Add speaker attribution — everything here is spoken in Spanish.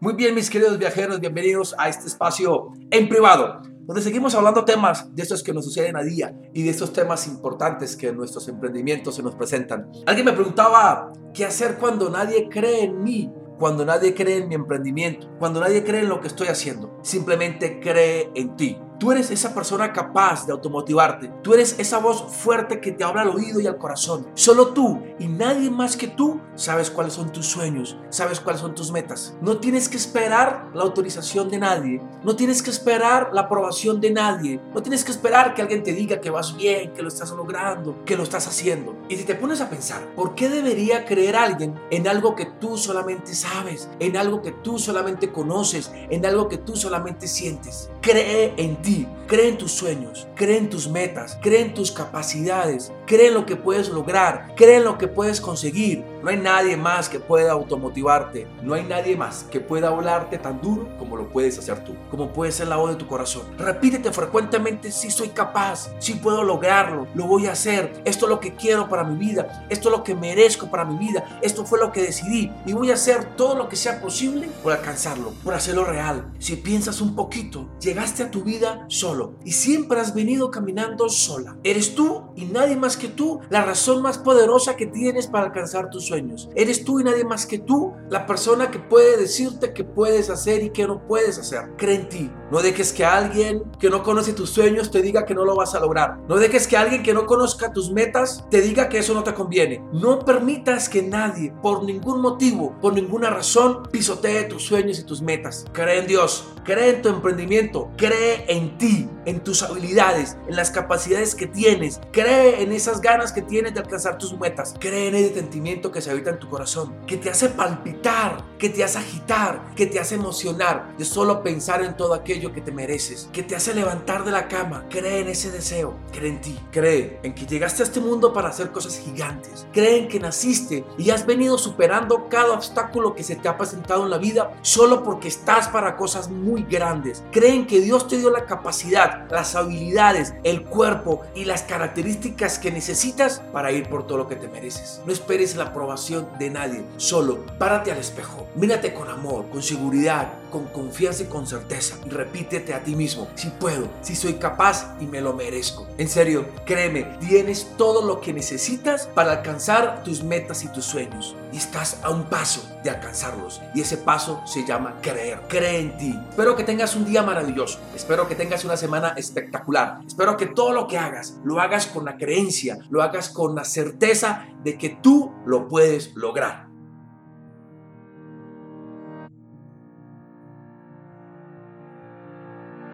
Speaker 1: Muy bien, mis queridos viajeros, bienvenidos a este espacio en privado, donde seguimos hablando temas de estos que nos suceden a día y de estos temas importantes que nuestros emprendimientos se nos presentan. Alguien me preguntaba, ¿qué hacer cuando nadie cree en mí? Cuando nadie cree en mi emprendimiento, cuando nadie cree en lo que estoy haciendo, simplemente cree en ti. Tú eres esa persona capaz de automotivarte. Tú eres esa voz fuerte que te habla al oído y al corazón. Solo tú y nadie más que tú sabes cuáles son tus sueños, sabes cuáles son tus metas. No tienes que esperar la autorización de nadie. No tienes que esperar la aprobación de nadie. No tienes que esperar que alguien te diga que vas bien, que lo estás logrando, que lo estás haciendo. Y si te pones a pensar, ¿por qué debería creer alguien en algo que tú solamente sabes, en algo que tú solamente conoces, en algo que tú solamente sientes? Cree en ti, cree en tus sueños, cree en tus metas, cree en tus capacidades, cree en lo que puedes lograr, cree en lo que puedes conseguir. No hay nadie más que pueda automotivarte, no hay nadie más que pueda hablarte tan duro como lo puedes hacer tú, como puede ser la voz de tu corazón. Repítete frecuentemente, si soy capaz, si puedo lograrlo, lo voy a hacer, esto es lo que quiero para mi vida, esto es lo que merezco para mi vida, esto fue lo que decidí y voy a hacer todo lo que sea posible por alcanzarlo, por hacerlo real. Si piensas un poquito, llega llegaste a tu vida solo y siempre has venido caminando sola. Eres tú y nadie más que tú la razón más poderosa que tienes para alcanzar tus Eres tú y nadie más que tú la persona que puede decirte qué puedes hacer y qué no puedes hacer. Cree en ti. No dejes que alguien que no conoce tus sueños te diga que no lo vas a lograr. No dejes que alguien que no conozca tus metas te diga que eso no te conviene. No permitas que nadie, por ningún motivo, por ninguna razón, pisotee tus sueños y tus metas. Cree en Dios. Cree en tu emprendimiento cree en ti, en tus habilidades, en las capacidades que tienes, cree en esas ganas que tienes de alcanzar tus metas, cree en ese sentimiento que se habita en tu corazón, que te hace palpitar, que te hace agitar, que te hace emocionar de solo pensar en todo aquello que te mereces, que te hace levantar de la cama, cree en ese deseo, cree en ti, cree en que llegaste a este mundo para hacer cosas gigantes, cree en que naciste y has venido superando cada obstáculo que se te ha presentado en la vida solo porque estás para cosas muy grandes, cree en que Dios te dio la capacidad, las habilidades, el cuerpo y las características que necesitas para ir por todo lo que te mereces. No esperes la aprobación de nadie, solo párate al espejo, mírate con amor, con seguridad, con confianza y con certeza y repítete a ti mismo, si puedo, si soy capaz y me lo merezco. En serio, créeme, tienes todo lo que necesitas para alcanzar tus metas y tus sueños y estás a un paso de alcanzarlos y ese paso se llama creer. Cree en ti. Espero que tengas un día maravilloso. Espero que tengas una semana espectacular. Espero que todo lo que hagas lo hagas con la creencia, lo hagas con la certeza de que tú lo puedes lograr.